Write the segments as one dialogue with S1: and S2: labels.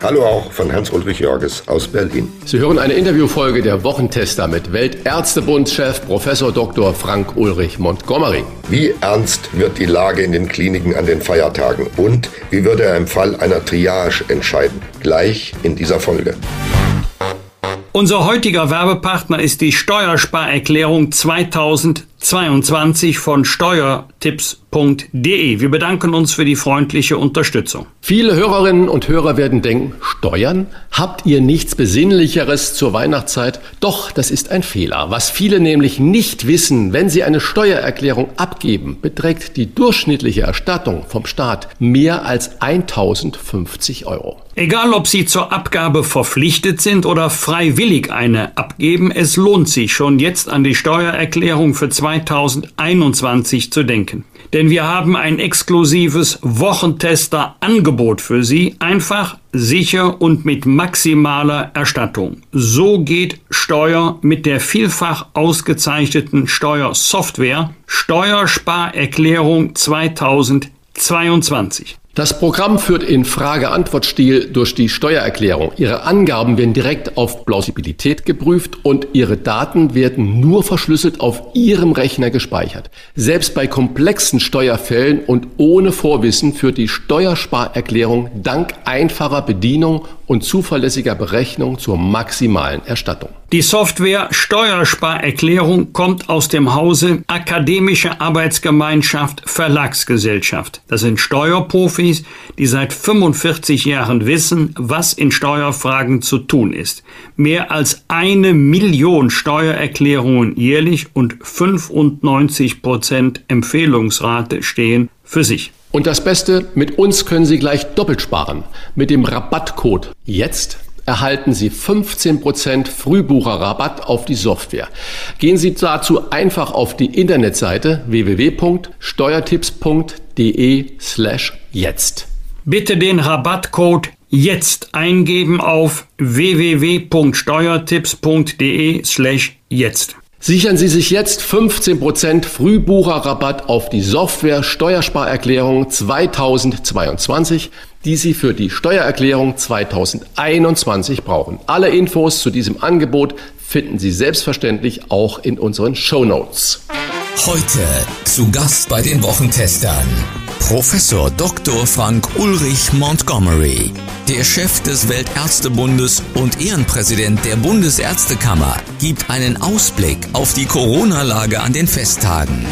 S1: Hallo auch von Hans-Ulrich Jörges aus Berlin.
S2: Sie hören eine Interviewfolge der Wochentester mit Weltärztebundschef Professor Dr. Frank Ulrich Montgomery.
S1: Wie ernst wird die Lage in den Kliniken an den Feiertagen und wie würde er im Fall einer Triage entscheiden? Gleich in dieser Folge.
S3: Unser heutiger Werbepartner ist die Steuersparerklärung 2022 von steuertipps.de. Wir bedanken uns für die freundliche Unterstützung.
S2: Viele Hörerinnen und Hörer werden denken, Steuern? Habt ihr nichts Besinnlicheres zur Weihnachtszeit? Doch, das ist ein Fehler. Was viele nämlich nicht wissen, wenn sie eine Steuererklärung abgeben, beträgt die durchschnittliche Erstattung vom Staat mehr als 1050 Euro.
S3: Egal, ob Sie zur Abgabe verpflichtet sind oder freiwillig eine abgeben, es lohnt sich schon jetzt an die Steuererklärung für 2021 zu denken. Denn wir haben ein exklusives Wochentester-Angebot für Sie, einfach, sicher und mit maximaler Erstattung. So geht Steuer mit der vielfach ausgezeichneten Steuersoftware Steuersparerklärung 2022.
S2: Das Programm führt in Frage-Antwort-Stil durch die Steuererklärung. Ihre Angaben werden direkt auf Plausibilität geprüft und Ihre Daten werden nur verschlüsselt auf Ihrem Rechner gespeichert. Selbst bei komplexen Steuerfällen und ohne Vorwissen führt die Steuersparerklärung dank einfacher Bedienung und zuverlässiger Berechnung zur maximalen Erstattung.
S3: Die Software Steuersparerklärung kommt aus dem Hause Akademische Arbeitsgemeinschaft Verlagsgesellschaft. Das sind Steuerprofis, die seit 45 Jahren wissen, was in Steuerfragen zu tun ist. Mehr als eine Million Steuererklärungen jährlich und 95 Prozent Empfehlungsrate stehen für sich.
S2: Und das Beste, mit uns können Sie gleich doppelt sparen. Mit dem Rabattcode jetzt erhalten Sie 15% Frühbucherrabatt auf die Software. Gehen Sie dazu einfach auf die Internetseite www.steuertipps.de slash jetzt.
S3: Bitte den Rabattcode jetzt eingeben auf www.steuertipps.de slash jetzt.
S2: Sichern Sie sich jetzt 15% Frühbucherrabatt auf die Software Steuersparerklärung 2022, die Sie für die Steuererklärung 2021 brauchen. Alle Infos zu diesem Angebot finden Sie selbstverständlich auch in unseren Show Notes.
S4: Heute zu Gast bei den Wochentestern Professor Dr. Frank Ulrich Montgomery, der Chef des Weltärztebundes und Ehrenpräsident der Bundesärztekammer, gibt einen Ausblick auf die Corona-Lage an den Festtagen.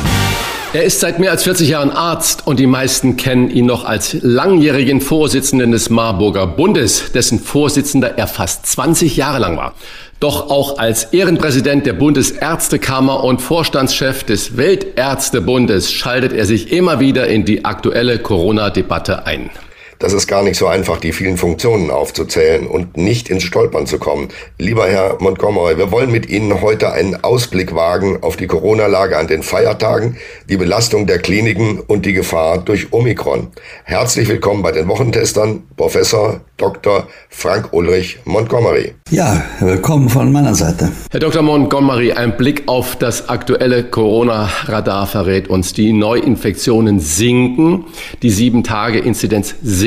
S2: Er ist seit mehr als 40 Jahren Arzt und die meisten kennen ihn noch als langjährigen Vorsitzenden des Marburger Bundes, dessen Vorsitzender er fast 20 Jahre lang war. Doch auch als Ehrenpräsident der Bundesärztekammer und Vorstandschef des Weltärztebundes schaltet er sich immer wieder in die aktuelle Corona-Debatte ein.
S1: Das ist gar nicht so einfach, die vielen Funktionen aufzuzählen und nicht ins Stolpern zu kommen. Lieber Herr Montgomery, wir wollen mit Ihnen heute einen Ausblick wagen auf die Corona-Lage an den Feiertagen, die Belastung der Kliniken und die Gefahr durch Omikron. Herzlich willkommen bei den Wochentestern, Professor Dr. Frank Ulrich Montgomery.
S5: Ja, willkommen von meiner Seite.
S2: Herr Dr. Montgomery, ein Blick auf das aktuelle Corona-Radar verrät uns, die Neuinfektionen sinken, die Sieben-Tage-Inzidenz sinkt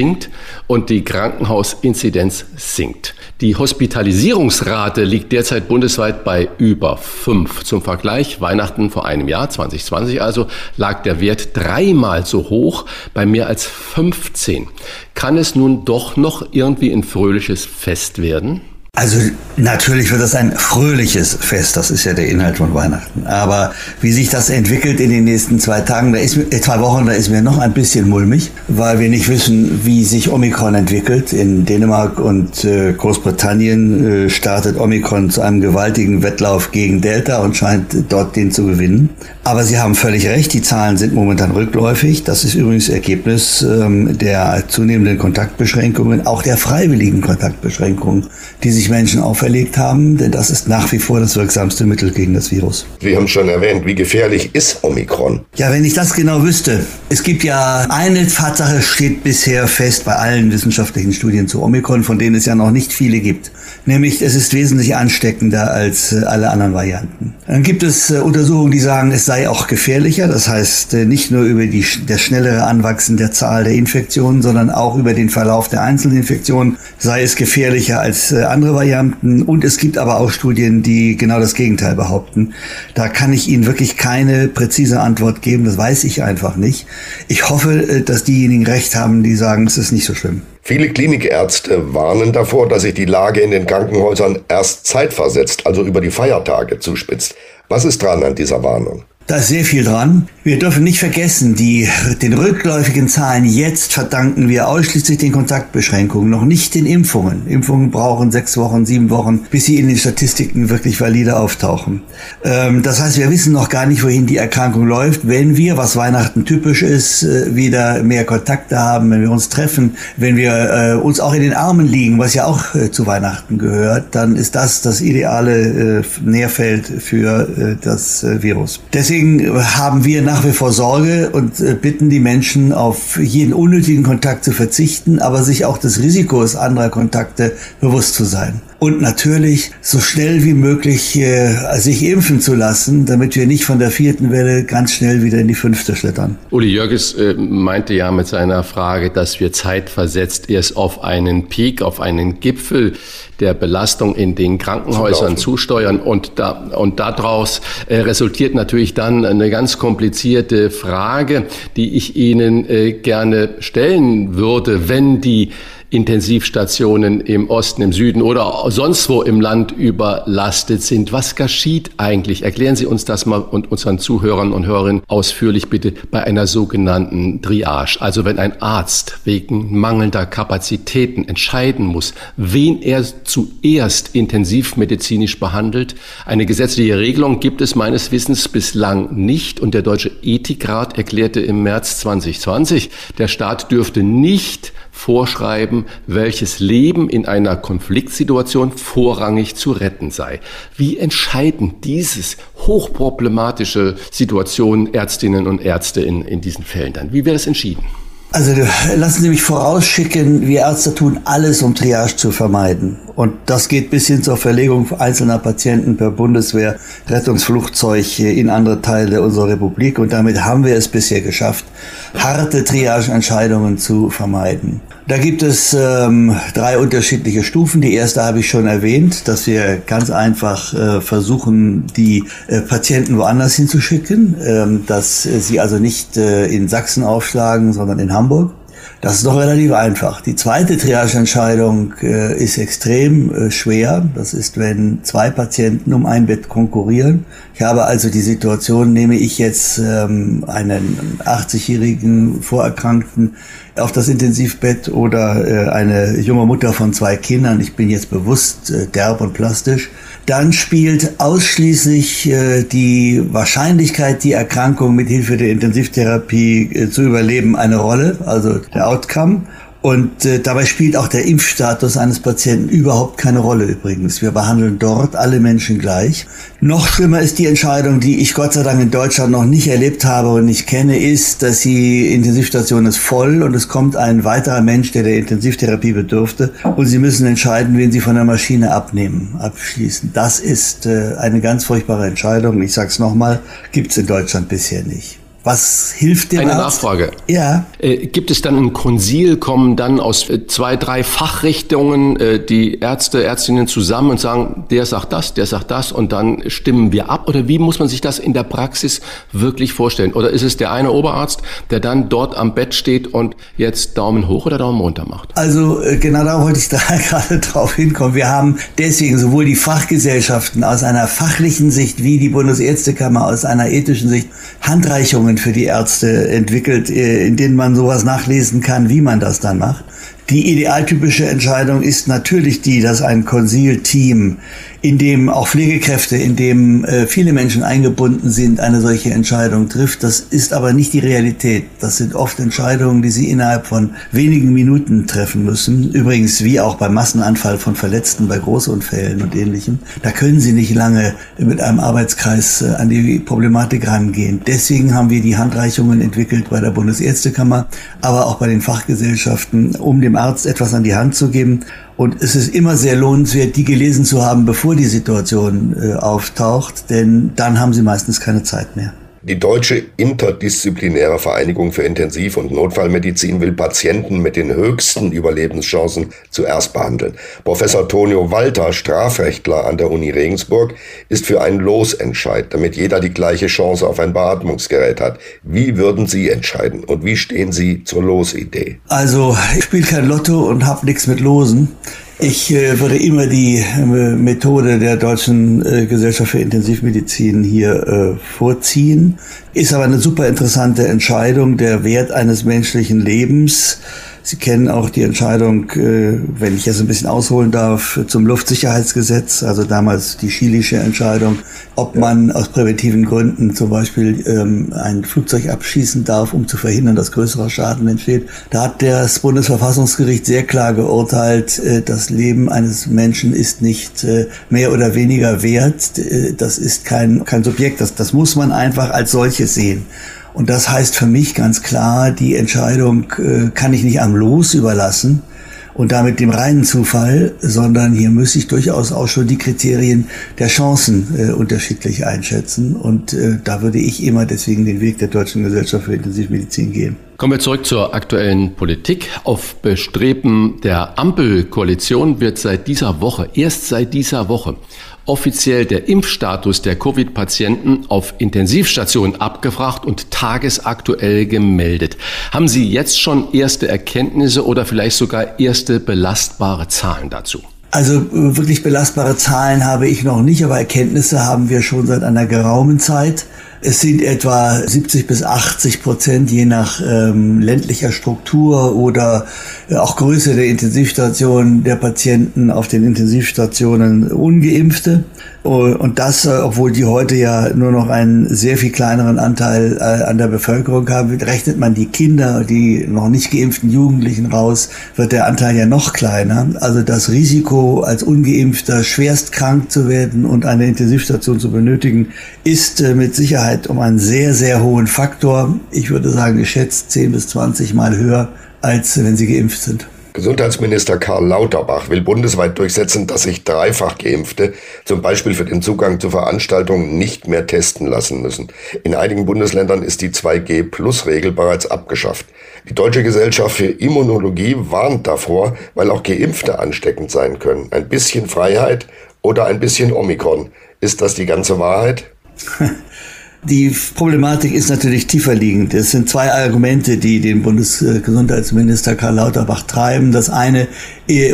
S2: und die Krankenhausinzidenz sinkt. Die Hospitalisierungsrate liegt derzeit bundesweit bei über fünf. Zum Vergleich, Weihnachten vor einem Jahr, 2020 also, lag der Wert dreimal so hoch, bei mehr als 15. Kann es nun doch noch irgendwie ein fröhliches Fest werden?
S5: Also natürlich wird das ein fröhliches Fest, das ist ja der Inhalt von Weihnachten. Aber wie sich das entwickelt in den nächsten zwei Tagen, da ist äh, zwei Wochen, da ist mir noch ein bisschen mulmig, weil wir nicht wissen, wie sich Omikron entwickelt. In Dänemark und äh, Großbritannien äh, startet Omikron zu einem gewaltigen Wettlauf gegen Delta und scheint dort den zu gewinnen. Aber Sie haben völlig recht, die Zahlen sind momentan rückläufig. Das ist übrigens Ergebnis ähm, der zunehmenden Kontaktbeschränkungen, auch der freiwilligen Kontaktbeschränkungen, die sich Menschen auferlegt haben, denn das ist nach wie vor das wirksamste Mittel gegen das Virus.
S1: Sie haben schon erwähnt, wie gefährlich ist Omikron?
S5: Ja, wenn ich das genau wüsste. Es gibt ja eine Tatsache steht bisher fest bei allen wissenschaftlichen Studien zu Omikron, von denen es ja noch nicht viele gibt. Nämlich, es ist wesentlich ansteckender als äh, alle anderen Varianten. Dann gibt es äh, Untersuchungen, die sagen, es sei auch gefährlicher. Das heißt, äh, nicht nur über die, das schnellere Anwachsen der Zahl der Infektionen, sondern auch über den Verlauf der Einzelinfektionen sei es gefährlicher als andere Varianten. Und es gibt aber auch Studien, die genau das Gegenteil behaupten. Da kann ich Ihnen wirklich keine präzise Antwort geben. Das weiß ich einfach nicht. Ich hoffe, dass diejenigen recht haben, die sagen, es ist nicht so schlimm.
S1: Viele Klinikärzte warnen davor, dass sich die Lage in den Krankenhäusern erst zeitversetzt, also über die Feiertage zuspitzt. Was ist dran an dieser Warnung?
S5: Da ist sehr viel dran. Wir dürfen nicht vergessen, die, den rückläufigen Zahlen jetzt verdanken wir ausschließlich den Kontaktbeschränkungen, noch nicht den Impfungen. Impfungen brauchen sechs Wochen, sieben Wochen, bis sie in den Statistiken wirklich valide auftauchen. Ähm, das heißt, wir wissen noch gar nicht, wohin die Erkrankung läuft. Wenn wir, was Weihnachten typisch ist, äh, wieder mehr Kontakte haben, wenn wir uns treffen, wenn wir äh, uns auch in den Armen liegen, was ja auch äh, zu Weihnachten gehört, dann ist das das ideale äh, Nährfeld für äh, das Virus. Deswegen haben wir nach wie vor Sorge und äh, bitten die Menschen, auf jeden unnötigen Kontakt zu verzichten, aber sich auch des Risikos anderer Kontakte bewusst zu sein und natürlich so schnell wie möglich äh, sich impfen zu lassen, damit wir nicht von der vierten Welle ganz schnell wieder in die fünfte schlittern.
S2: Uli Jörges äh, meinte ja mit seiner Frage, dass wir zeitversetzt erst auf einen Peak, auf einen Gipfel der Belastung in den Krankenhäusern zusteuern und da und daraus äh, resultiert natürlich dann eine ganz komplizierte Frage, die ich Ihnen äh, gerne stellen würde, wenn die Intensivstationen im Osten, im Süden oder sonst wo im Land überlastet sind. Was geschieht eigentlich? Erklären Sie uns das mal und unseren Zuhörern und Hörerinnen ausführlich bitte bei einer sogenannten Triage. Also wenn ein Arzt wegen mangelnder Kapazitäten entscheiden muss, wen er zuerst intensivmedizinisch behandelt. Eine gesetzliche Regelung gibt es meines Wissens bislang nicht und der Deutsche Ethikrat erklärte im März 2020, der Staat dürfte nicht vorschreiben, welches Leben in einer Konfliktsituation vorrangig zu retten sei. Wie entscheiden dieses hochproblematische Situationen Ärztinnen und Ärzte in, in diesen Fällen dann? Wie wäre es entschieden?
S5: Also lassen Sie mich vorausschicken, wir Ärzte tun alles, um Triage zu vermeiden. Und das geht bis hin zur Verlegung einzelner Patienten per Bundeswehr, Rettungsflugzeug in andere Teile unserer Republik. Und damit haben wir es bisher geschafft, harte Triageentscheidungen zu vermeiden. Da gibt es ähm, drei unterschiedliche Stufen. Die erste habe ich schon erwähnt, dass wir ganz einfach äh, versuchen, die äh, Patienten woanders hinzuschicken, ähm, dass sie also nicht äh, in Sachsen aufschlagen, sondern in Hamburg. Das ist doch relativ einfach. Die zweite Triageentscheidung äh, ist extrem äh, schwer. Das ist, wenn zwei Patienten um ein Bett konkurrieren. Ich habe also die Situation, nehme ich jetzt ähm, einen 80-jährigen Vorerkrankten auf das Intensivbett oder äh, eine junge Mutter von zwei Kindern. Ich bin jetzt bewusst äh, derb und plastisch dann spielt ausschließlich äh, die Wahrscheinlichkeit, die Erkrankung mit Hilfe der Intensivtherapie äh, zu überleben, eine Rolle, also der Outcome. Und äh, dabei spielt auch der Impfstatus eines Patienten überhaupt keine Rolle übrigens. Wir behandeln dort alle Menschen gleich. Noch schlimmer ist die Entscheidung, die ich Gott sei Dank in Deutschland noch nicht erlebt habe und nicht kenne, ist, dass die Intensivstation ist voll und es kommt ein weiterer Mensch, der der Intensivtherapie bedürfte und sie müssen entscheiden, wen sie von der Maschine abnehmen, abschließen. Das ist äh, eine ganz furchtbare Entscheidung. Ich sage es nochmal, gibt es in Deutschland bisher nicht. Was hilft dem
S2: Eine
S5: Arzt?
S2: Nachfrage.
S5: Ja.
S2: Äh, gibt es dann ein Konsil, kommen dann aus äh, zwei, drei Fachrichtungen äh, die Ärzte, Ärztinnen zusammen und sagen, der sagt das, der sagt das und dann stimmen wir ab? Oder wie muss man sich das in der Praxis wirklich vorstellen? Oder ist es der eine Oberarzt, der dann dort am Bett steht und jetzt Daumen hoch oder Daumen runter macht?
S5: Also äh, genau da wollte ich da gerade drauf hinkommen. Wir haben deswegen sowohl die Fachgesellschaften aus einer fachlichen Sicht wie die Bundesärztekammer aus einer ethischen Sicht Handreichungen für die Ärzte entwickelt, äh, in denen man sowas nachlesen kann, wie man das dann macht. Die idealtypische Entscheidung ist natürlich die, dass ein Konsilteam in dem auch Pflegekräfte, in dem äh, viele Menschen eingebunden sind, eine solche Entscheidung trifft. Das ist aber nicht die Realität. Das sind oft Entscheidungen, die sie innerhalb von wenigen Minuten treffen müssen. Übrigens wie auch beim Massenanfall von Verletzten bei Großunfällen und ähnlichem. Da können sie nicht lange mit einem Arbeitskreis äh, an die Problematik rangehen. Deswegen haben wir die Handreichungen entwickelt bei der Bundesärztekammer, aber auch bei den Fachgesellschaften, um dem Arzt etwas an die Hand zu geben und es ist immer sehr lohnenswert, die gelesen zu haben, bevor die Situation äh, auftaucht, denn dann haben sie meistens keine Zeit mehr.
S1: Die Deutsche Interdisziplinäre Vereinigung für Intensiv- und Notfallmedizin will Patienten mit den höchsten Überlebenschancen zuerst behandeln. Professor Tonio Walter, Strafrechtler an der Uni Regensburg, ist für einen Losentscheid, damit jeder die gleiche Chance auf ein Beatmungsgerät hat. Wie würden Sie entscheiden und wie stehen Sie zur Losidee?
S5: Also, ich spiele kein Lotto und habe nichts mit Losen. Ich äh, würde immer die äh, Methode der Deutschen äh, Gesellschaft für Intensivmedizin hier vorziehen. Ist aber eine super interessante Entscheidung. Der Wert eines menschlichen Lebens Sie kennen auch die Entscheidung, äh, wenn ich jetzt ein bisschen ausholen darf, zum Luftsicherheitsgesetz, also damals die chilische Entscheidung, ob man aus präventiven Gründen zum Beispiel ähm, ein Flugzeug abschießen darf, um zu verhindern, dass größerer Schaden entsteht. Da hat das Bundesverfassungsgericht sehr klar geurteilt, äh, das Leben eines Menschen ist nicht äh, mehr oder weniger wert. Das ist kein, kein Subjekt, das, das muss man einfach als solches sehen. Und das heißt für mich ganz klar, die Entscheidung äh, kann ich nicht am Los überlassen und damit dem reinen Zufall, sondern hier muss ich durchaus auch schon die Kriterien der Chancen äh, unterschiedlich einschätzen. Und äh, da würde ich immer deswegen den Weg der Deutschen Gesellschaft für Intensivmedizin gehen.
S2: Kommen wir zurück zur aktuellen Politik. Auf Bestreben der Ampelkoalition wird seit dieser Woche, erst seit dieser Woche, offiziell der Impfstatus der Covid-Patienten auf Intensivstationen abgefragt und tagesaktuell gemeldet. Haben Sie jetzt schon erste Erkenntnisse oder vielleicht sogar erste belastbare Zahlen dazu?
S5: Also äh, wirklich belastbare Zahlen habe ich noch nicht, aber Erkenntnisse haben wir schon seit einer geraumen Zeit. Es sind etwa 70 bis 80 Prozent je nach ähm, ländlicher Struktur oder äh, auch Größe der Intensivstationen der Patienten auf den Intensivstationen ungeimpfte. Und das, äh, obwohl die heute ja nur noch einen sehr viel kleineren Anteil äh, an der Bevölkerung haben, rechnet man die Kinder, die noch nicht geimpften Jugendlichen raus, wird der Anteil ja noch kleiner. Also das Risiko, als ungeimpfter schwerst krank zu werden und eine Intensivstation zu benötigen, ist mit Sicherheit um einen sehr, sehr hohen Faktor, ich würde sagen geschätzt 10 bis 20 Mal höher, als wenn sie geimpft sind.
S1: Gesundheitsminister Karl Lauterbach will bundesweit durchsetzen, dass sich dreifach Geimpfte zum Beispiel für den Zugang zu Veranstaltungen nicht mehr testen lassen müssen. In einigen Bundesländern ist die 2G-Plus-Regel bereits abgeschafft. Die Deutsche Gesellschaft für Immunologie warnt davor, weil auch Geimpfte ansteckend sein können. Ein bisschen Freiheit oder ein bisschen Omikron. Ist das die ganze Wahrheit?
S5: Die Problematik ist natürlich tiefer liegend. Es sind zwei Argumente, die den Bundesgesundheitsminister Karl Lauterbach treiben. Das eine,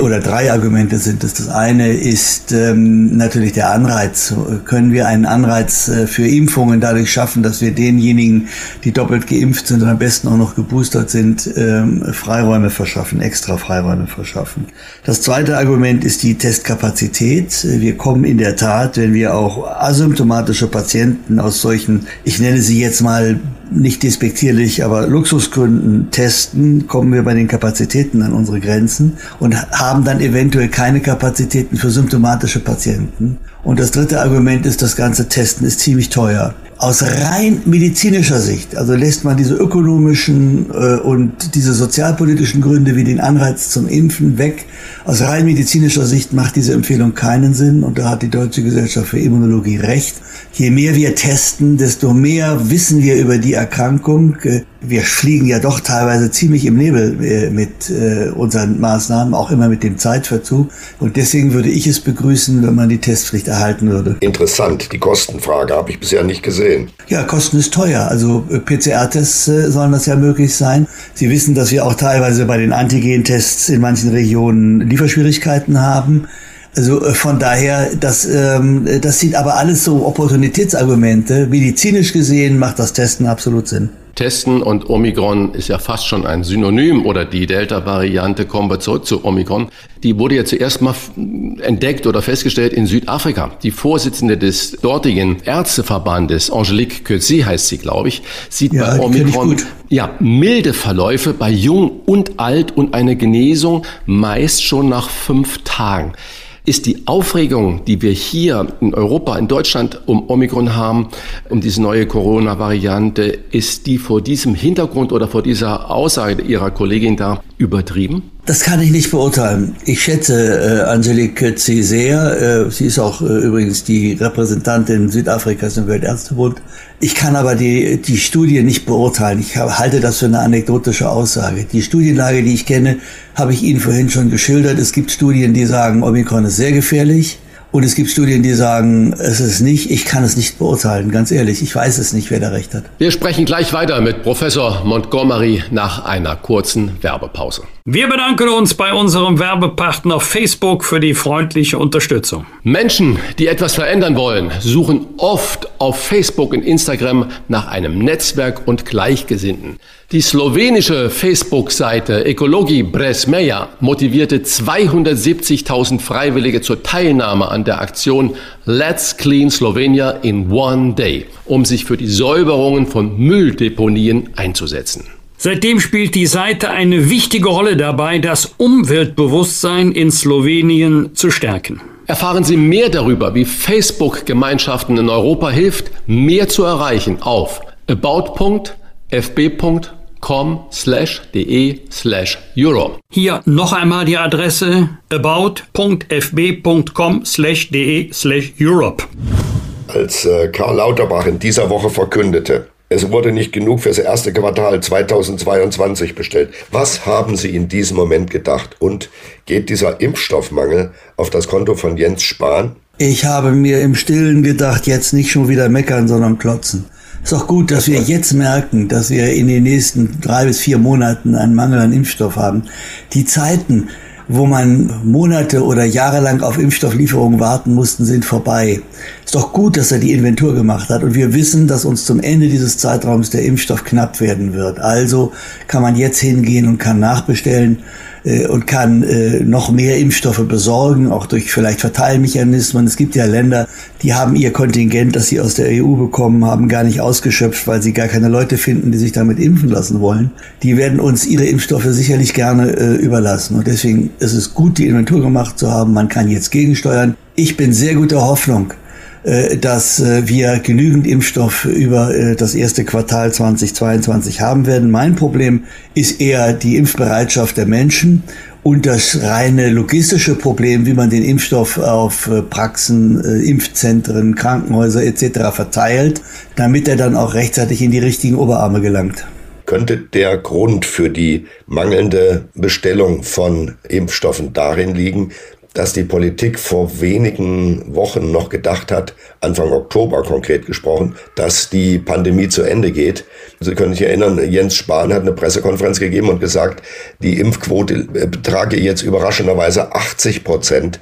S5: oder drei Argumente sind es. Das eine ist ähm, natürlich der Anreiz. Können wir einen Anreiz äh, für Impfungen dadurch schaffen, dass wir denjenigen, die doppelt geimpft sind und am besten auch noch geboostert sind, ähm, Freiräume verschaffen, extra Freiräume verschaffen. Das zweite Argument ist die Testkapazität. Wir kommen in der Tat, wenn wir auch asymptomatische Patienten aus solchen ich nenne sie jetzt mal nicht despektierlich, aber Luxusgründen testen, kommen wir bei den Kapazitäten an unsere Grenzen und haben dann eventuell keine Kapazitäten für symptomatische Patienten. Und das dritte Argument ist, das ganze Testen ist ziemlich teuer. Aus rein medizinischer Sicht, also lässt man diese ökonomischen äh, und diese sozialpolitischen Gründe wie den Anreiz zum Impfen weg. Aus rein medizinischer Sicht macht diese Empfehlung keinen Sinn und da hat die Deutsche Gesellschaft für Immunologie recht. Je mehr wir testen, desto mehr wissen wir über die Erkrankung. Wir fliegen ja doch teilweise ziemlich im Nebel äh, mit äh, unseren Maßnahmen, auch immer mit dem Zeitverzug. Und deswegen würde ich es begrüßen, wenn man die Testpflicht erhalten würde.
S1: Interessant, die Kostenfrage habe ich bisher nicht gesehen.
S5: Ja, Kosten ist teuer. Also äh, PCR-Tests sollen das ja möglich sein. Sie wissen, dass wir auch teilweise bei den Antigen-Tests in manchen Regionen Lieferschwierigkeiten haben. Also von daher, das, ähm, das sind aber alles so Opportunitätsargumente. Medizinisch gesehen macht das Testen absolut Sinn.
S2: Testen und Omikron ist ja fast schon ein Synonym oder die Delta-Variante, kommen wir zurück zu Omikron, die wurde ja zuerst mal entdeckt oder festgestellt in Südafrika. Die Vorsitzende des dortigen Ärzteverbandes, Angelique Coetzee heißt sie, glaube ich, sieht ja, bei Omikron ja, milde Verläufe bei Jung und Alt und eine Genesung meist schon nach fünf Tagen ist die Aufregung, die wir hier in Europa, in Deutschland um Omikron haben, um diese neue Corona-Variante, ist die vor diesem Hintergrund oder vor dieser Aussage Ihrer Kollegin da übertrieben?
S5: Das kann ich nicht beurteilen. Ich schätze äh, Angelique C. sehr. Äh, sie ist auch äh, übrigens die Repräsentantin Südafrikas im Weltärztebund. Ich kann aber die, die Studie nicht beurteilen. Ich halte das für eine anekdotische Aussage. Die Studienlage, die ich kenne, habe ich Ihnen vorhin schon geschildert. Es gibt Studien, die sagen, Omikron ist sehr gefährlich. Und es gibt Studien, die sagen, es ist nicht. Ich kann es nicht beurteilen, ganz ehrlich. Ich weiß es nicht, wer da recht hat.
S2: Wir sprechen gleich weiter mit Professor Montgomery nach einer kurzen Werbepause.
S3: Wir bedanken uns bei unserem Werbepartner Facebook für die freundliche Unterstützung.
S2: Menschen, die etwas verändern wollen, suchen oft auf Facebook und Instagram nach einem Netzwerk und Gleichgesinnten. Die slowenische Facebook-Seite Ekologi Bresmeja motivierte 270.000 Freiwillige zur Teilnahme an der Aktion Let's Clean Slovenia in One Day, um sich für die Säuberungen von Mülldeponien einzusetzen.
S3: Seitdem spielt die Seite eine wichtige Rolle dabei, das Umweltbewusstsein in Slowenien zu stärken.
S2: Erfahren Sie mehr darüber, wie Facebook Gemeinschaften in Europa hilft, mehr zu erreichen auf about.de fb.com slash de slash euro.
S3: Hier noch einmal die Adresse about.fb.com slash de slash Europe.
S1: Als äh, Karl Lauterbach in dieser Woche verkündete, es wurde nicht genug fürs erste Quartal 2022 bestellt. Was haben Sie in diesem Moment gedacht? Und geht dieser Impfstoffmangel auf das Konto von Jens Spahn?
S5: Ich habe mir im Stillen gedacht, jetzt nicht schon wieder meckern, sondern klotzen. Ist auch gut, dass wir jetzt merken, dass wir in den nächsten drei bis vier Monaten einen Mangel an Impfstoff haben. Die Zeiten, wo man Monate oder Jahre lang auf Impfstofflieferungen warten mussten, sind vorbei. Ist doch gut, dass er die Inventur gemacht hat. Und wir wissen, dass uns zum Ende dieses Zeitraums der Impfstoff knapp werden wird. Also kann man jetzt hingehen und kann nachbestellen. Äh, und kann äh, noch mehr Impfstoffe besorgen, auch durch vielleicht Verteilmechanismen. Es gibt ja Länder, die haben ihr Kontingent, das sie aus der EU bekommen haben, gar nicht ausgeschöpft, weil sie gar keine Leute finden, die sich damit impfen lassen wollen. Die werden uns ihre Impfstoffe sicherlich gerne äh, überlassen. Und deswegen ist es gut, die Inventur gemacht zu haben. Man kann jetzt gegensteuern. Ich bin sehr guter Hoffnung, äh, dass äh, wir genügend Impfstoff über äh, das erste Quartal 2022 haben werden. Mein Problem ist eher die Impfbereitschaft der Menschen und das reine logistische Problem, wie man den Impfstoff auf Praxen, Impfzentren, Krankenhäuser etc. verteilt, damit er dann auch rechtzeitig in die richtigen Oberarme gelangt.
S1: Könnte der Grund für die mangelnde Bestellung von Impfstoffen darin liegen, dass die Politik vor wenigen Wochen noch gedacht hat, Anfang Oktober konkret gesprochen, dass die Pandemie zu Ende geht. Sie können sich erinnern, Jens Spahn hat eine Pressekonferenz gegeben und gesagt, die Impfquote betrage jetzt überraschenderweise 80 Prozent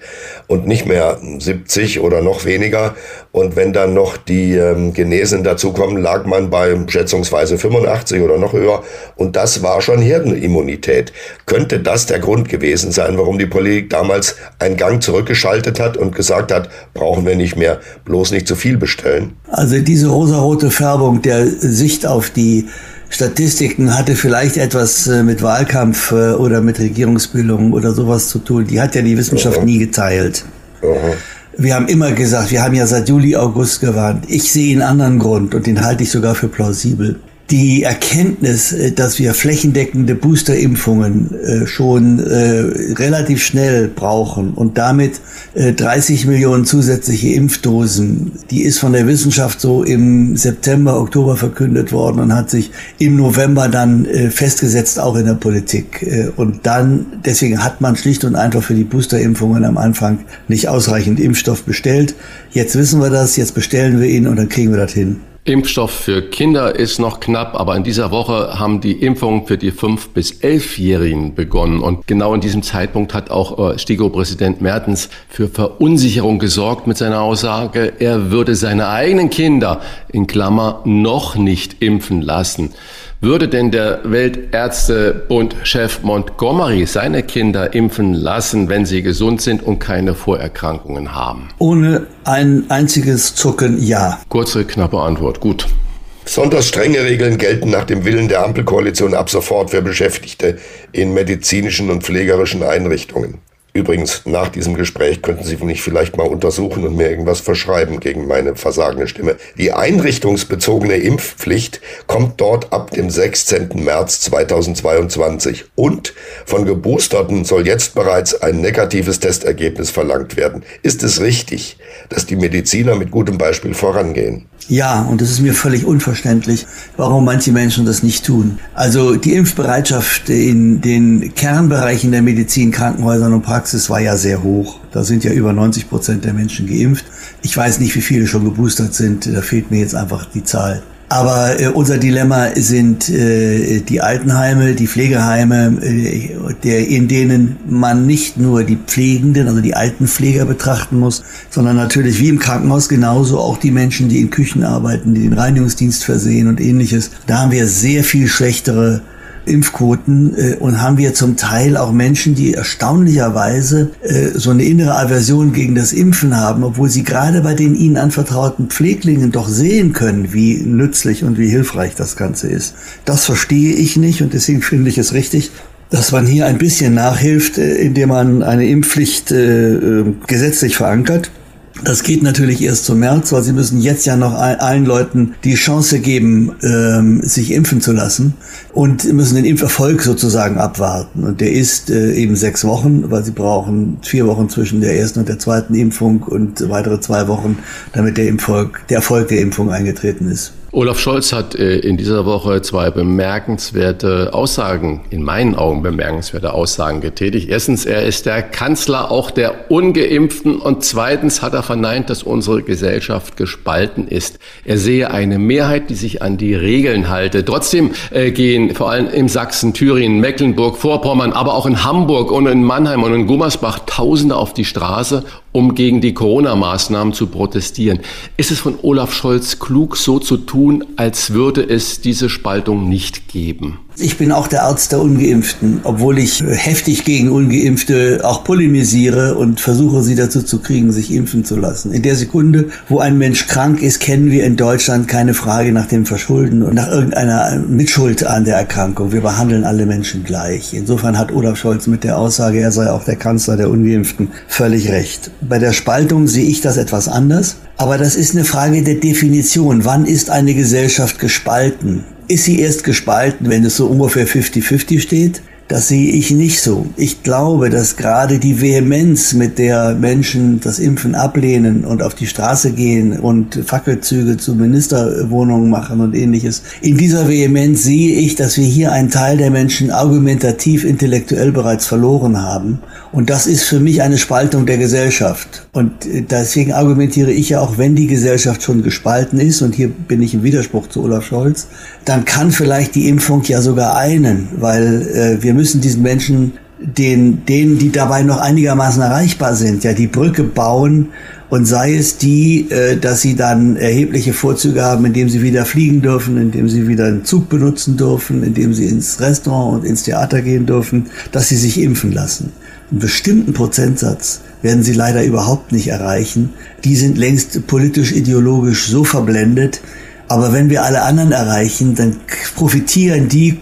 S1: und nicht mehr 70 oder noch weniger. Und wenn dann noch die ähm, Genesen dazukommen, lag man bei schätzungsweise 85 oder noch höher. Und das war schon Hirnimmunität. Könnte das der Grund gewesen sein, warum die Politik damals einen Gang zurückgeschaltet hat und gesagt hat, brauchen wir nicht mehr, bloß nicht zu viel bestellen?
S5: Also diese rosarote Färbung der Sicht auf die Statistiken hatte vielleicht etwas äh, mit Wahlkampf äh, oder mit Regierungsbildung oder sowas zu tun. Die hat ja die Wissenschaft Aha. nie geteilt. Aha. Wir haben immer gesagt, wir haben ja seit Juli, August gewarnt. Ich sehe einen anderen Grund und den halte ich sogar für plausibel die Erkenntnis, äh, dass wir flächendeckende Boosterimpfungen äh, schon äh, relativ schnell brauchen und damit 30 Millionen zusätzliche Impfdosen, die ist von der Wissenschaft so im September, Oktober verkündet worden und hat sich im November dann festgesetzt, auch in der Politik. Und dann, deswegen hat man schlicht und einfach für die Boosterimpfungen am Anfang nicht ausreichend Impfstoff bestellt. Jetzt wissen wir das, jetzt bestellen wir ihn und dann kriegen wir das hin.
S2: Impfstoff für Kinder ist noch knapp, aber in dieser Woche haben die Impfungen für die 5- bis 11-Jährigen begonnen. Und genau in diesem Zeitpunkt hat auch äh, STIGO-Präsident Mertens für Verunsicherung gesorgt mit seiner Aussage, er würde seine eigenen Kinder in Klammer noch nicht impfen lassen. Würde denn der Weltärztebund-Chef Montgomery seine Kinder impfen lassen, wenn sie gesund sind und keine Vorerkrankungen haben?
S5: Ohne ein einziges Zucken ja.
S2: Kurze, knappe Antwort. Gut.
S1: Besonders strenge Regeln gelten nach dem Willen der Ampelkoalition ab sofort für Beschäftigte in medizinischen und pflegerischen Einrichtungen. Übrigens, nach diesem Gespräch könnten Sie mich vielleicht mal untersuchen und mir irgendwas verschreiben gegen meine versagende Stimme. Die einrichtungsbezogene Impfpflicht kommt dort ab dem 16. März 2022 und von Geboosterten soll jetzt bereits ein negatives Testergebnis verlangt werden. Ist es richtig, dass die Mediziner mit gutem Beispiel vorangehen?
S5: Ja, und es ist mir völlig unverständlich, warum manche Menschen das nicht tun. Also die Impfbereitschaft in den Kernbereichen der Medizin, Krankenhäusern und Praxis war ja sehr hoch. Da sind ja über 90 Prozent der Menschen geimpft. Ich weiß nicht, wie viele schon geboostert sind. Da fehlt mir jetzt einfach die Zahl. Aber äh, unser Dilemma sind äh, die Altenheime, die Pflegeheime, äh, der, in denen man nicht nur die Pflegenden, also die Altenpfleger betrachten muss, sondern natürlich wie im Krankenhaus genauso auch die Menschen, die in Küchen arbeiten, die den Reinigungsdienst versehen und ähnliches. Da haben wir sehr viel schlechtere Impfquoten äh, und haben wir zum Teil auch Menschen, die erstaunlicherweise äh, so eine innere Aversion gegen das Impfen haben, obwohl sie gerade bei den ihnen anvertrauten Pfleglingen doch sehen können, wie nützlich und wie hilfreich das Ganze ist. Das verstehe ich nicht und deswegen finde ich es richtig, dass man hier ein bisschen nachhilft, äh, indem man eine Impfpflicht äh, äh gesetzlich verankert. Das geht natürlich erst zum März, weil sie müssen jetzt ja noch allen Leuten die Chance geben, ähm, sich impfen zu lassen und müssen den Impferfolg sozusagen abwarten. Und der ist äh, eben sechs Wochen, weil sie brauchen vier Wochen zwischen der ersten und der zweiten Impfung und weitere zwei Wochen, damit der, Impffolg, der Erfolg der Impfung eingetreten ist.
S2: Olaf Scholz hat äh, in dieser Woche zwei bemerkenswerte Aussagen, in meinen Augen bemerkenswerte Aussagen getätigt. Erstens, er ist der Kanzler auch der Ungeimpften und zweitens hat er verneint, dass unsere Gesellschaft gespalten ist. Er sehe eine Mehrheit, die sich an die Regeln halte. Trotzdem äh, gehen vor allem in Sachsen, Thüringen, Mecklenburg, Vorpommern, aber auch in Hamburg und in Mannheim und in Gummersbach Tausende auf die Straße, um gegen die Corona-Maßnahmen zu protestieren. Ist es von Olaf Scholz klug, so zu tun, als würde es diese Spaltung nicht geben?
S5: Ich bin auch der Arzt der Ungeimpften, obwohl ich heftig gegen Ungeimpfte auch polemisiere und versuche, sie dazu zu kriegen, sich impfen zu lassen. In der Sekunde, wo ein Mensch krank ist, kennen wir in Deutschland keine Frage nach dem Verschulden und nach irgendeiner Mitschuld an der Erkrankung. Wir behandeln alle Menschen gleich. Insofern hat Olaf Scholz mit der Aussage, er sei auch der Kanzler der Ungeimpften, völlig recht. Bei der Spaltung sehe ich das etwas anders. Aber das ist eine Frage der Definition. Wann ist eine Gesellschaft gespalten? Ist sie erst gespalten, wenn es so ungefähr 50-50 steht? Das sehe ich nicht so. Ich glaube, dass gerade die Vehemenz, mit der Menschen das Impfen ablehnen und auf die Straße gehen und Fackelzüge zu Ministerwohnungen machen und ähnliches, in dieser Vehemenz sehe ich, dass wir hier einen Teil der Menschen argumentativ intellektuell bereits verloren haben. Und das ist für mich eine Spaltung der Gesellschaft. Und äh, deswegen argumentiere ich ja auch, wenn die Gesellschaft schon gespalten ist, und hier bin ich im Widerspruch zu Olaf Scholz, dann kann vielleicht die Impfung ja sogar einen, weil äh, wir müssen diesen Menschen, den, denen, die dabei noch einigermaßen erreichbar sind, ja die Brücke bauen und sei es die, äh, dass sie dann erhebliche Vorzüge haben, indem sie wieder fliegen dürfen, indem sie wieder einen Zug benutzen dürfen, indem sie ins Restaurant und ins Theater gehen dürfen, dass sie sich impfen lassen. Einen bestimmten Prozentsatz werden sie leider überhaupt nicht erreichen. Die sind längst politisch-ideologisch so verblendet. Aber wenn wir alle anderen erreichen, dann profitieren die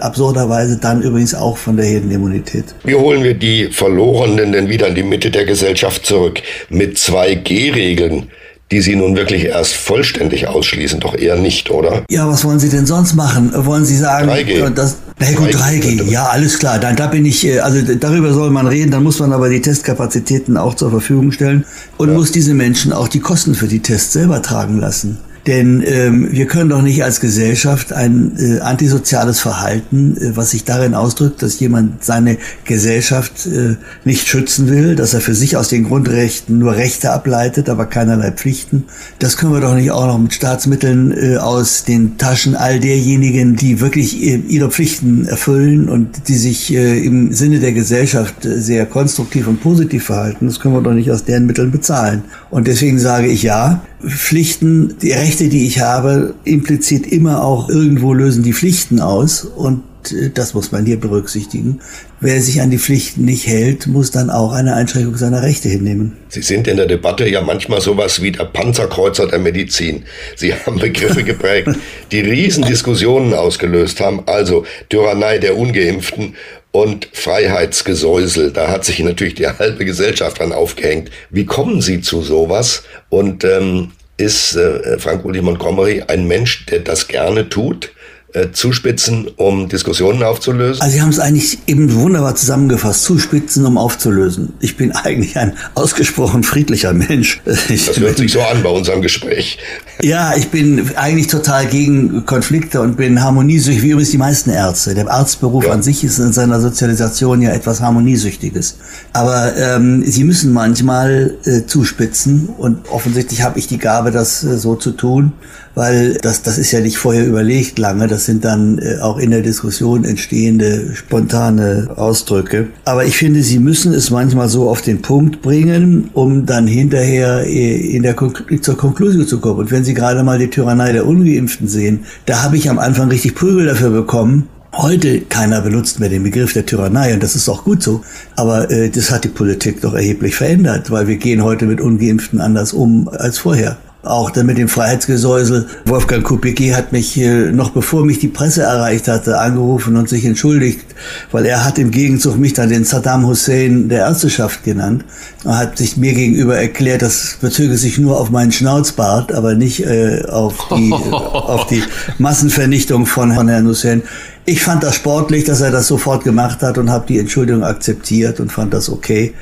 S5: absurderweise dann übrigens auch von der Herdenimmunität.
S1: Wie holen wir die Verlorenen denn wieder in die Mitte der Gesellschaft zurück? Mit 2G-Regeln die Sie nun wirklich erst vollständig ausschließen, doch eher nicht, oder?
S5: Ja, was wollen Sie denn sonst machen? Wollen Sie sagen,
S1: 3G.
S5: Das, na gut, 3G, 3G ja, alles klar. Dann, da bin ich, äh, also darüber soll man reden, dann muss man aber die Testkapazitäten auch zur Verfügung stellen und ja. muss diese Menschen auch die Kosten für die Tests selber tragen lassen. Denn ähm, wir können doch nicht als Gesellschaft ein äh, antisoziales Verhalten, äh, was sich darin ausdrückt, dass jemand seine Gesellschaft äh, nicht schützen will, dass er für sich aus den Grundrechten nur Rechte ableitet, aber keinerlei Pflichten. Das können wir doch nicht auch noch mit Staatsmitteln äh, aus den Taschen all derjenigen, die wirklich äh, ihre Pflichten erfüllen und die sich äh, im Sinne der Gesellschaft äh, sehr konstruktiv und positiv verhalten. Das können wir doch nicht aus deren Mitteln bezahlen. Und deswegen sage ich ja, Pflichten, die Rechte die ich habe, implizit immer auch irgendwo lösen die Pflichten aus und äh, das muss man hier berücksichtigen. Wer sich an die Pflichten nicht hält, muss dann auch eine Einschränkung seiner Rechte hinnehmen.
S1: Sie sind in der Debatte ja manchmal sowas wie der Panzerkreuzer der Medizin. Sie haben Begriffe geprägt, die Riesendiskussionen ausgelöst haben. Also Tyrannei der Ungeimpften und Freiheitsgesäusel. Da hat sich natürlich die halbe Gesellschaft dran aufgehängt. Wie kommen Sie zu sowas? Und ähm, ist äh, Frank Uli Montgomery ein Mensch, der das gerne tut? Äh, zuspitzen, um Diskussionen aufzulösen?
S5: Also Sie haben es eigentlich eben wunderbar zusammengefasst. Zuspitzen, um aufzulösen. Ich bin eigentlich ein ausgesprochen friedlicher Mensch.
S1: Ich das hört sich so an bei unserem Gespräch.
S5: Ja, ich bin eigentlich total gegen Konflikte und bin harmoniesüchtig, wie übrigens die meisten Ärzte. Der Arztberuf ja. an sich ist in seiner Sozialisation ja etwas Harmoniesüchtiges. Aber ähm, Sie müssen manchmal äh, zuspitzen und offensichtlich habe ich die Gabe, das äh, so zu tun weil das, das ist ja nicht vorher überlegt lange, das sind dann äh, auch in der Diskussion entstehende spontane Ausdrücke. Aber ich finde, sie müssen es manchmal so auf den Punkt bringen, um dann hinterher äh, in der zur Konklusion zu kommen. Und wenn Sie gerade mal die Tyrannei der Ungeimpften sehen, da habe ich am Anfang richtig Prügel dafür bekommen, Heute keiner benutzt mehr den Begriff der Tyrannei und das ist auch gut so. Aber äh, das hat die Politik doch erheblich verändert, weil wir gehen heute mit Ungeimpften anders um als vorher. Auch dann mit dem Freiheitsgesäusel. Wolfgang Kubicki hat mich, noch bevor mich die Presse erreicht hatte, angerufen und sich entschuldigt, weil er hat im Gegenzug mich dann den Saddam Hussein der Ärzteschaft genannt. Er hat sich mir gegenüber erklärt, das bezöge sich nur auf meinen Schnauzbart, aber nicht äh, auf, die, auf die Massenvernichtung von Herrn Hussein. Ich fand das sportlich, dass er das sofort gemacht hat und habe die Entschuldigung akzeptiert und fand das okay.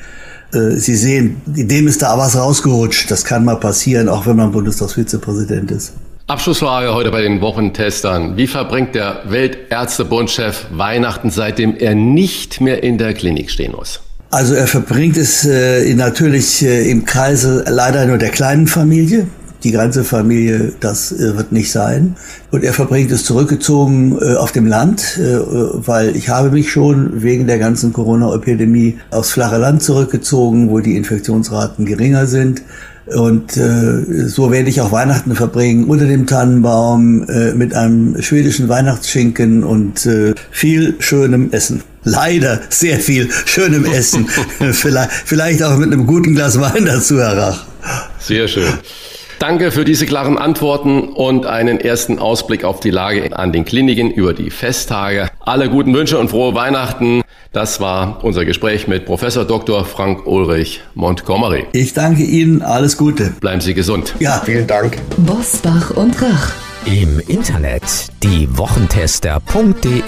S5: Äh, Sie sehen, dem ist da was rausgerutscht. Das kann mal passieren, auch wenn man Bundestagsvizepräsident ist.
S2: Abschlussfrage heute bei den Wochentestern. Wie verbringt der Weltärztebundchef Weihnachten, seitdem er nicht mehr in der Klinik stehen muss?
S5: Also er verbringt es äh, natürlich äh, im Kreise leider nur der kleinen Familie die ganze Familie, das äh, wird nicht sein. Und er verbringt es zurückgezogen äh, auf dem Land, äh, weil ich habe mich schon wegen der ganzen Corona-Epidemie aufs flache Land zurückgezogen, wo die Infektionsraten geringer sind. Und äh, so werde ich auch Weihnachten verbringen unter dem Tannenbaum äh, mit einem schwedischen Weihnachtsschinken und äh, viel schönem Essen. Leider sehr viel schönem Essen. vielleicht, vielleicht auch mit einem guten Glas Wein dazu, Herr Rach.
S2: Sehr schön. Danke für diese klaren Antworten und einen ersten Ausblick auf die Lage an den Kliniken über die Festtage. Alle guten Wünsche und frohe Weihnachten. Das war unser Gespräch mit Professor Dr. Frank Ulrich Montgomery.
S5: Ich danke Ihnen, alles Gute.
S2: Bleiben Sie gesund.
S1: Ja, vielen Dank.
S6: Bosbach und Rach.
S4: Im Internet diewochentester.de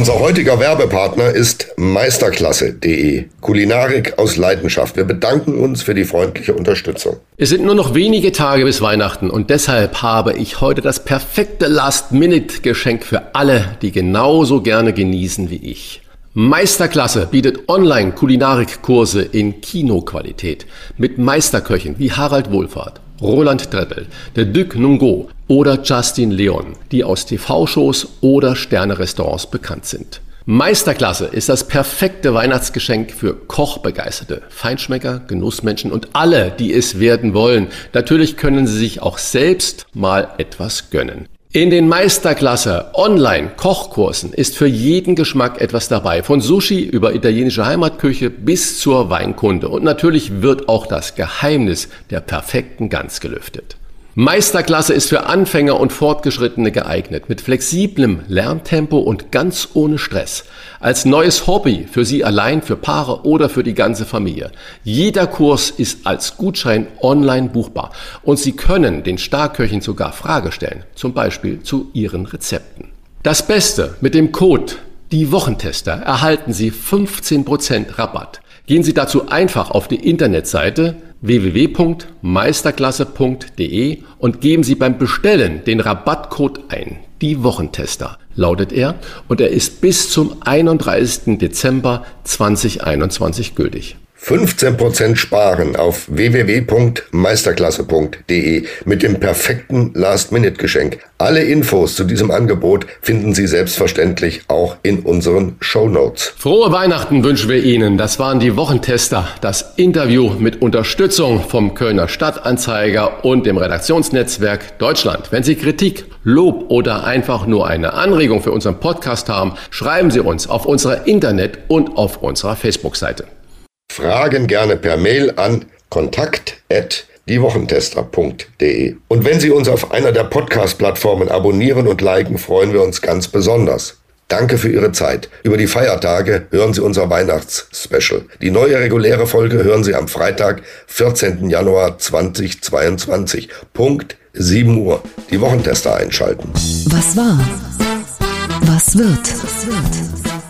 S1: unser heutiger Werbepartner ist meisterklasse.de. Kulinarik aus Leidenschaft. Wir bedanken uns für die freundliche Unterstützung.
S2: Es sind nur noch wenige Tage bis Weihnachten und deshalb habe ich heute das perfekte Last-Minute-Geschenk für alle, die genauso gerne genießen wie ich. Meisterklasse bietet Online-Kulinarikkurse in Kinoqualität mit Meisterköchen wie Harald Wohlfahrt, Roland Treppel, der Duc Nungo oder Justin Leon, die aus TV-Shows oder Sterne-Restaurants bekannt sind. Meisterklasse ist das perfekte Weihnachtsgeschenk für Kochbegeisterte, Feinschmecker, Genussmenschen und alle, die es werden wollen. Natürlich können sie sich auch selbst mal etwas gönnen. In den Meisterklasse Online-Kochkursen ist für jeden Geschmack etwas dabei. Von Sushi über italienische Heimatküche bis zur Weinkunde. Und natürlich wird auch das Geheimnis der perfekten Gans gelüftet. Meisterklasse ist für Anfänger und Fortgeschrittene geeignet, mit flexiblem Lerntempo und ganz ohne Stress. Als neues Hobby für Sie allein, für Paare oder für die ganze Familie. Jeder Kurs ist als Gutschein online buchbar und Sie können den Starköchen sogar Frage stellen, zum Beispiel zu Ihren Rezepten. Das Beste mit dem Code die Wochentester erhalten Sie 15% Rabatt. Gehen Sie dazu einfach auf die Internetseite www.meisterklasse.de und geben Sie beim Bestellen den Rabattcode ein. Die Wochentester lautet er und er ist bis zum 31. Dezember 2021 gültig.
S1: 15% sparen auf www.meisterklasse.de mit dem perfekten Last-Minute-Geschenk. Alle Infos zu diesem Angebot finden Sie selbstverständlich auch in unseren Show Notes.
S2: Frohe Weihnachten wünschen wir Ihnen. Das waren die Wochentester. Das Interview mit Unterstützung vom Kölner Stadtanzeiger und dem Redaktionsnetzwerk Deutschland. Wenn Sie Kritik, Lob oder einfach nur eine Anregung für unseren Podcast haben, schreiben Sie uns auf unserer Internet- und auf unserer Facebook-Seite.
S1: Fragen gerne per Mail an kontakt@diewochentester.de. Und wenn Sie uns auf einer der Podcast-Plattformen abonnieren und liken, freuen wir uns ganz besonders. Danke für Ihre Zeit. Über die Feiertage hören Sie unser Weihnachtsspecial. Die neue reguläre Folge hören Sie am Freitag, 14. Januar 2022. Punkt 7 Uhr. Die Wochentester einschalten.
S6: Was war? Was wird?